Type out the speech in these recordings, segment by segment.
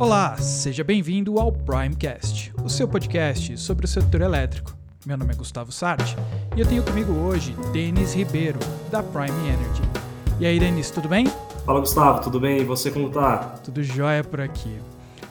Olá, seja bem-vindo ao Primecast, o seu podcast sobre o setor elétrico. Meu nome é Gustavo Sarti e eu tenho comigo hoje Denis Ribeiro, da Prime Energy. E aí, Denis, tudo bem? Fala, Gustavo, tudo bem? E você como tá? Tudo jóia por aqui.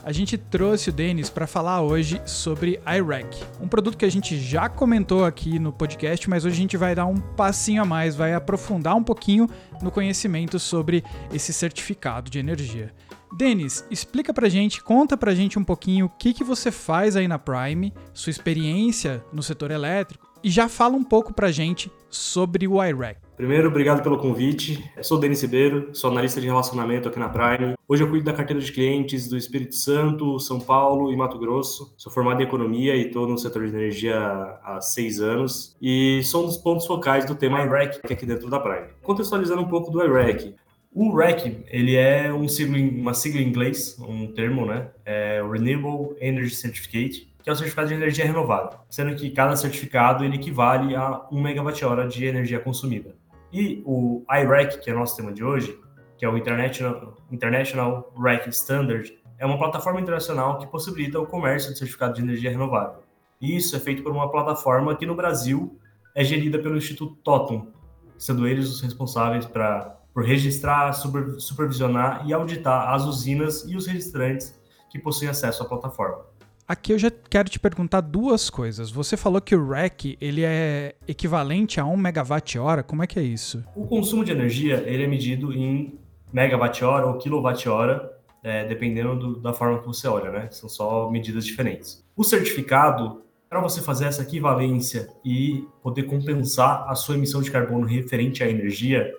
A gente trouxe o Denis para falar hoje sobre iRack, um produto que a gente já comentou aqui no podcast, mas hoje a gente vai dar um passinho a mais, vai aprofundar um pouquinho no conhecimento sobre esse certificado de energia. Denis, explica pra gente, conta pra gente um pouquinho o que, que você faz aí na Prime, sua experiência no setor elétrico e já fala um pouco pra gente sobre o iRack. Primeiro, obrigado pelo convite. Eu sou o Denis Ribeiro, sou analista de relacionamento aqui na Prime. Hoje eu cuido da carteira de clientes do Espírito Santo, São Paulo e Mato Grosso. Sou formado em economia e estou no setor de energia há seis anos. E sou um dos pontos focais do tema iRack aqui dentro da Prime. Contextualizando um pouco do iRack. O REC, ele é um sigla, uma sigla em inglês, um termo, né? É Renewable Energy Certificate, que é o certificado de energia renovável, sendo que cada certificado ele equivale a 1 megawatt-hora de energia consumida. E o IREC, que é o nosso tema de hoje, que é o International, International REC Standard, é uma plataforma internacional que possibilita o comércio de certificado de energia renovável. E isso é feito por uma plataforma que no Brasil é gerida pelo Instituto Totum, sendo eles os responsáveis para por registrar, super, supervisionar e auditar as usinas e os registrantes que possuem acesso à plataforma. Aqui eu já quero te perguntar duas coisas. Você falou que o REC ele é equivalente a 1 megawatt-hora. Como é que é isso? O consumo de energia ele é medido em megawatt-hora ou quilowatt-hora, é, dependendo do, da forma que você olha, né? São só medidas diferentes. O certificado, para você fazer essa equivalência e poder compensar a sua emissão de carbono referente à energia,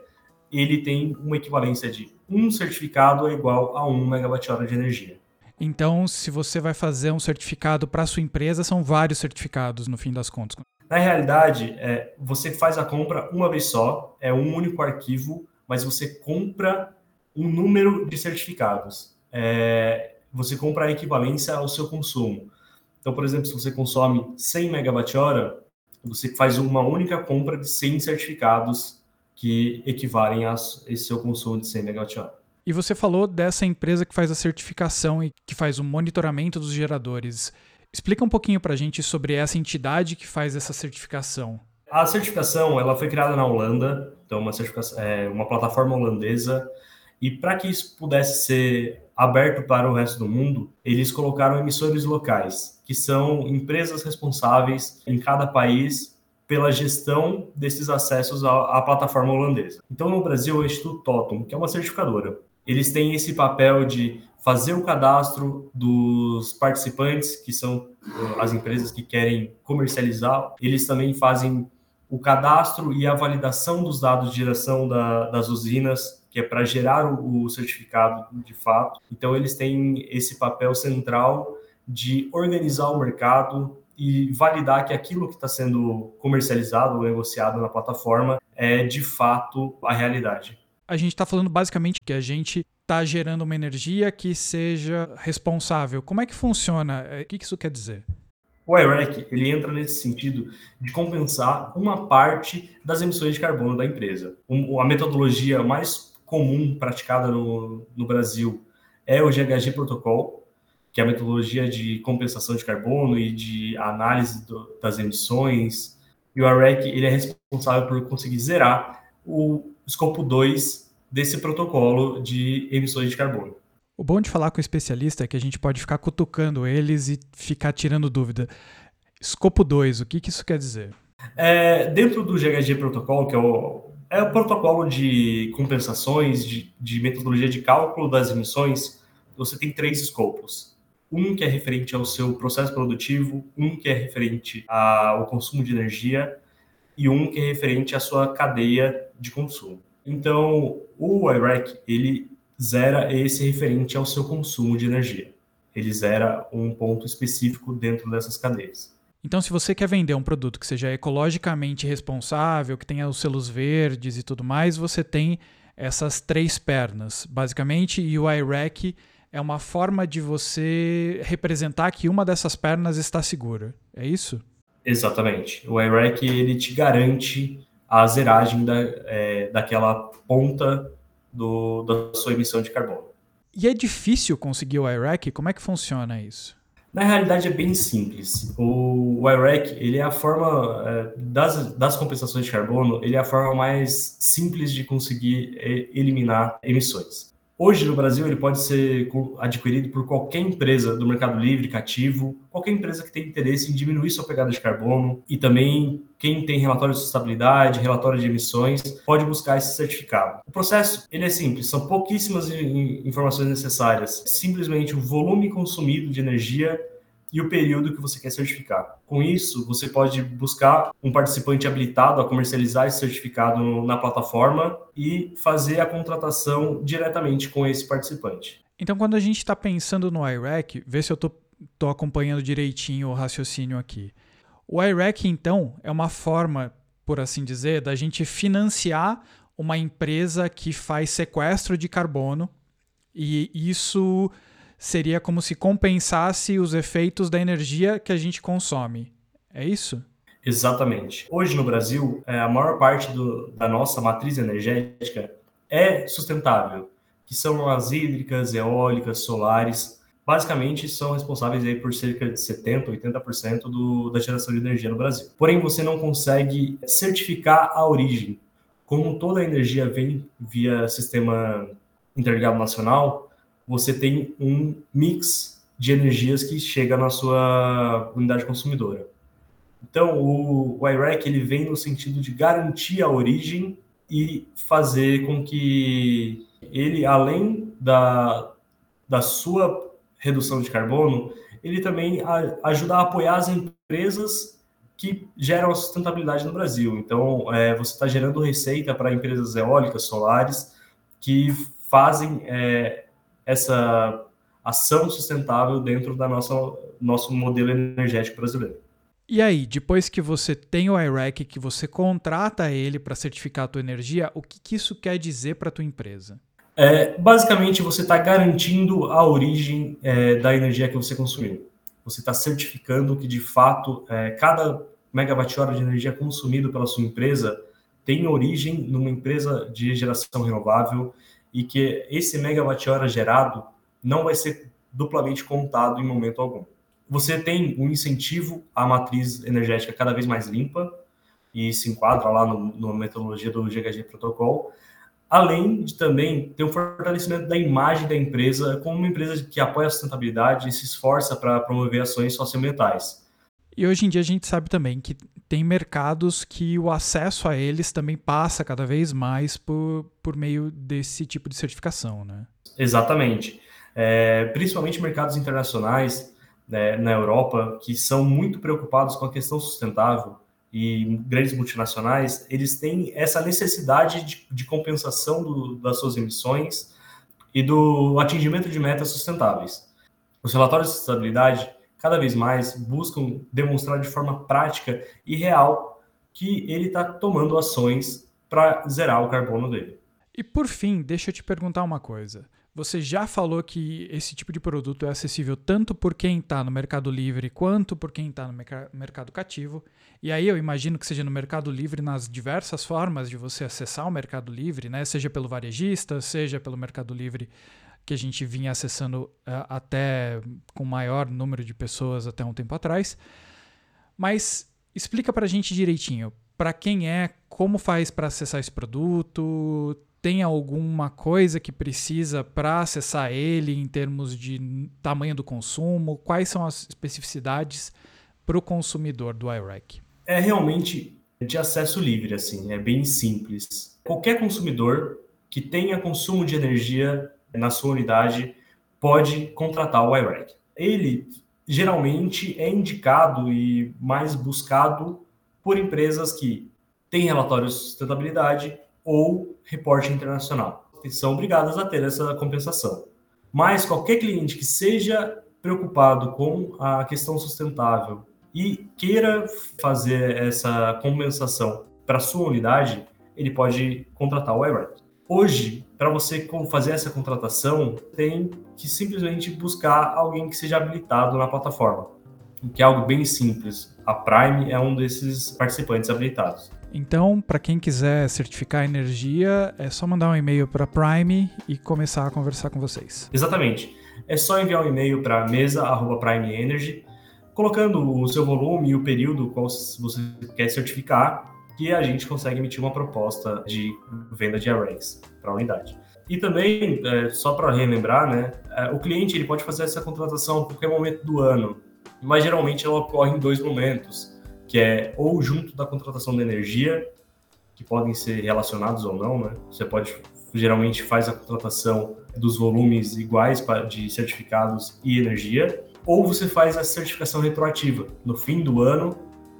ele tem uma equivalência de um certificado é igual a 1 megawatt-hora de energia. Então, se você vai fazer um certificado para sua empresa, são vários certificados no fim das contas. Na realidade, é, você faz a compra uma vez só, é um único arquivo, mas você compra um número de certificados. É, você compra a equivalência ao seu consumo. Então, por exemplo, se você consome 100 megawatt-hora, você faz uma única compra de 100 certificados que equivalem a esse seu consumo de 100 MWh. E você falou dessa empresa que faz a certificação e que faz o monitoramento dos geradores. Explica um pouquinho para a gente sobre essa entidade que faz essa certificação. A certificação ela foi criada na Holanda, então uma, certificação, é, uma plataforma holandesa, e para que isso pudesse ser aberto para o resto do mundo, eles colocaram emissores locais, que são empresas responsáveis em cada país pela gestão desses acessos à, à, plataforma holandesa. Então, no Brasil, o Instituto Totum, que é uma certificadora, eles têm esse papel de fazer o cadastro dos participantes, que são uh, as empresas que querem comercializar. Eles também fazem o cadastro e a validação dos dados de geração da, das usinas, que é para gerar o, o certificado de fato. Então, eles têm esse papel central de organizar o mercado, e validar que aquilo que está sendo comercializado ou negociado na plataforma é de fato a realidade. A gente está falando basicamente que a gente está gerando uma energia que seja responsável. Como é que funciona? O que isso quer dizer? O IREC ele entra nesse sentido de compensar uma parte das emissões de carbono da empresa. a metodologia mais comum praticada no, no Brasil é o GHG Protocol, que é a metodologia de compensação de carbono e de análise do, das emissões. E o AREC ele é responsável por conseguir zerar o escopo 2 desse protocolo de emissões de carbono. O bom de falar com o especialista é que a gente pode ficar cutucando eles e ficar tirando dúvida. Escopo 2, o que, que isso quer dizer? É, dentro do GHG Protocolo, que é o, é o protocolo de compensações, de, de metodologia de cálculo das emissões, você tem três escopos um que é referente ao seu processo produtivo, um que é referente ao consumo de energia e um que é referente à sua cadeia de consumo. Então, o IREC, ele zera esse referente ao seu consumo de energia. Ele zera um ponto específico dentro dessas cadeias. Então, se você quer vender um produto que seja ecologicamente responsável, que tenha os selos verdes e tudo mais, você tem essas três pernas, basicamente, e o IREC é uma forma de você representar que uma dessas pernas está segura. É isso? Exatamente. O IREC ele te garante a zeragem da, é, daquela ponta do, da sua emissão de carbono. E é difícil conseguir o IREC? Como é que funciona isso? Na realidade é bem simples. O, o IREC, ele é a forma é, das, das compensações de carbono, ele é a forma mais simples de conseguir é, eliminar emissões. Hoje no Brasil ele pode ser adquirido por qualquer empresa do mercado livre, cativo, qualquer empresa que tenha interesse em diminuir sua pegada de carbono. E também quem tem relatório de sustentabilidade, relatório de emissões, pode buscar esse certificado. O processo ele é simples, são pouquíssimas informações necessárias, simplesmente o volume consumido de energia e o período que você quer certificar. Com isso, você pode buscar um participante habilitado a comercializar esse certificado na plataforma e fazer a contratação diretamente com esse participante. Então, quando a gente está pensando no IREC, vê se eu estou acompanhando direitinho o raciocínio aqui. O IREC, então, é uma forma, por assim dizer, da gente financiar uma empresa que faz sequestro de carbono e isso seria como se compensasse os efeitos da energia que a gente consome. É isso? Exatamente. Hoje no Brasil, é, a maior parte do, da nossa matriz energética é sustentável, que são as hídricas, eólicas, solares. Basicamente, são responsáveis aí por cerca de 70%, 80% do, da geração de energia no Brasil. Porém, você não consegue certificar a origem. Como toda a energia vem via sistema interligado nacional, você tem um mix de energias que chega na sua unidade consumidora. Então, o, o IREC ele vem no sentido de garantir a origem e fazer com que ele, além da, da sua redução de carbono, ele também a, ajuda a apoiar as empresas que geram a sustentabilidade no Brasil. Então, é, você está gerando receita para empresas eólicas, solares, que fazem é, essa ação sustentável dentro da nossa nosso modelo energético brasileiro. E aí, depois que você tem o IREC, que você contrata ele para certificar a tua energia, o que, que isso quer dizer para a tua empresa? É, basicamente, você está garantindo a origem é, da energia que você consumiu. Você está certificando que, de fato, é, cada megawatt-hora de energia consumido pela sua empresa tem origem numa empresa de geração renovável e que esse megawatt-hora gerado não vai ser duplamente contado em momento algum. Você tem um incentivo à matriz energética cada vez mais limpa, e se enquadra lá na metodologia do GHG Protocol, além de também ter um fortalecimento da imagem da empresa como uma empresa que apoia a sustentabilidade e se esforça para promover ações socioambientais. E hoje em dia a gente sabe também que tem mercados que o acesso a eles também passa cada vez mais por, por meio desse tipo de certificação, né? Exatamente. É, principalmente mercados internacionais né, na Europa, que são muito preocupados com a questão sustentável e grandes multinacionais, eles têm essa necessidade de, de compensação do, das suas emissões e do atingimento de metas sustentáveis. Os relatórios de sustentabilidade cada vez mais buscam demonstrar de forma prática e real que ele está tomando ações para zerar o carbono dele. E por fim, deixa eu te perguntar uma coisa. Você já falou que esse tipo de produto é acessível tanto por quem está no Mercado Livre quanto por quem está no mercado cativo. E aí eu imagino que seja no Mercado Livre nas diversas formas de você acessar o Mercado Livre, né? Seja pelo varejista, seja pelo Mercado Livre que a gente vinha acessando uh, até com maior número de pessoas até um tempo atrás. Mas explica para a gente direitinho, para quem é, como faz para acessar esse produto, tem alguma coisa que precisa para acessar ele em termos de tamanho do consumo? Quais são as especificidades para o consumidor do iRack? É realmente de acesso livre, assim, é bem simples. Qualquer consumidor que tenha consumo de energia na sua unidade pode contratar o iRack. Ele geralmente é indicado e mais buscado por empresas que têm relatórios de sustentabilidade ou reporte internacional, que são obrigadas a ter essa compensação. Mas qualquer cliente que seja preocupado com a questão sustentável e queira fazer essa compensação para sua unidade, ele pode contratar o iRack. Hoje, para você fazer essa contratação, tem que simplesmente buscar alguém que seja habilitado na plataforma, que é algo bem simples. A Prime é um desses participantes habilitados. Então, para quem quiser certificar energia, é só mandar um e-mail para Prime e começar a conversar com vocês. Exatamente. É só enviar um e-mail para mesa@primeenergy, colocando o seu volume e o período qual você quer certificar, que a gente consegue emitir uma proposta de venda de arrays para a unidade. E também, é, só para relembrar, né, é, o cliente ele pode fazer essa contratação a qualquer momento do ano, mas geralmente ela ocorre em dois momentos, que é ou junto da contratação da energia, que podem ser relacionados ou não, né? Você pode geralmente faz a contratação dos volumes iguais de certificados e energia, ou você faz a certificação retroativa. No fim do ano,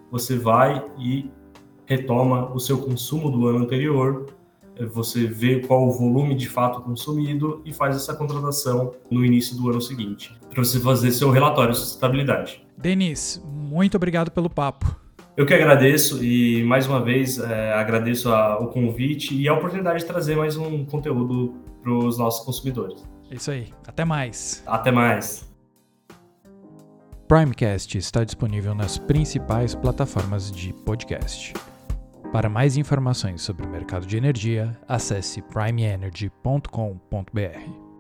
você vai e retoma o seu consumo do ano anterior você vê qual o volume de fato consumido e faz essa contratação no início do ano seguinte, para você fazer seu relatório de sustentabilidade. Denis, muito obrigado pelo papo. Eu que agradeço e mais uma vez é, agradeço a, o convite e a oportunidade de trazer mais um conteúdo para os nossos consumidores. É isso aí. Até mais. Até mais. Primecast está disponível nas principais plataformas de podcast. Para mais informações sobre o mercado de energia, acesse primeenergy.com.br.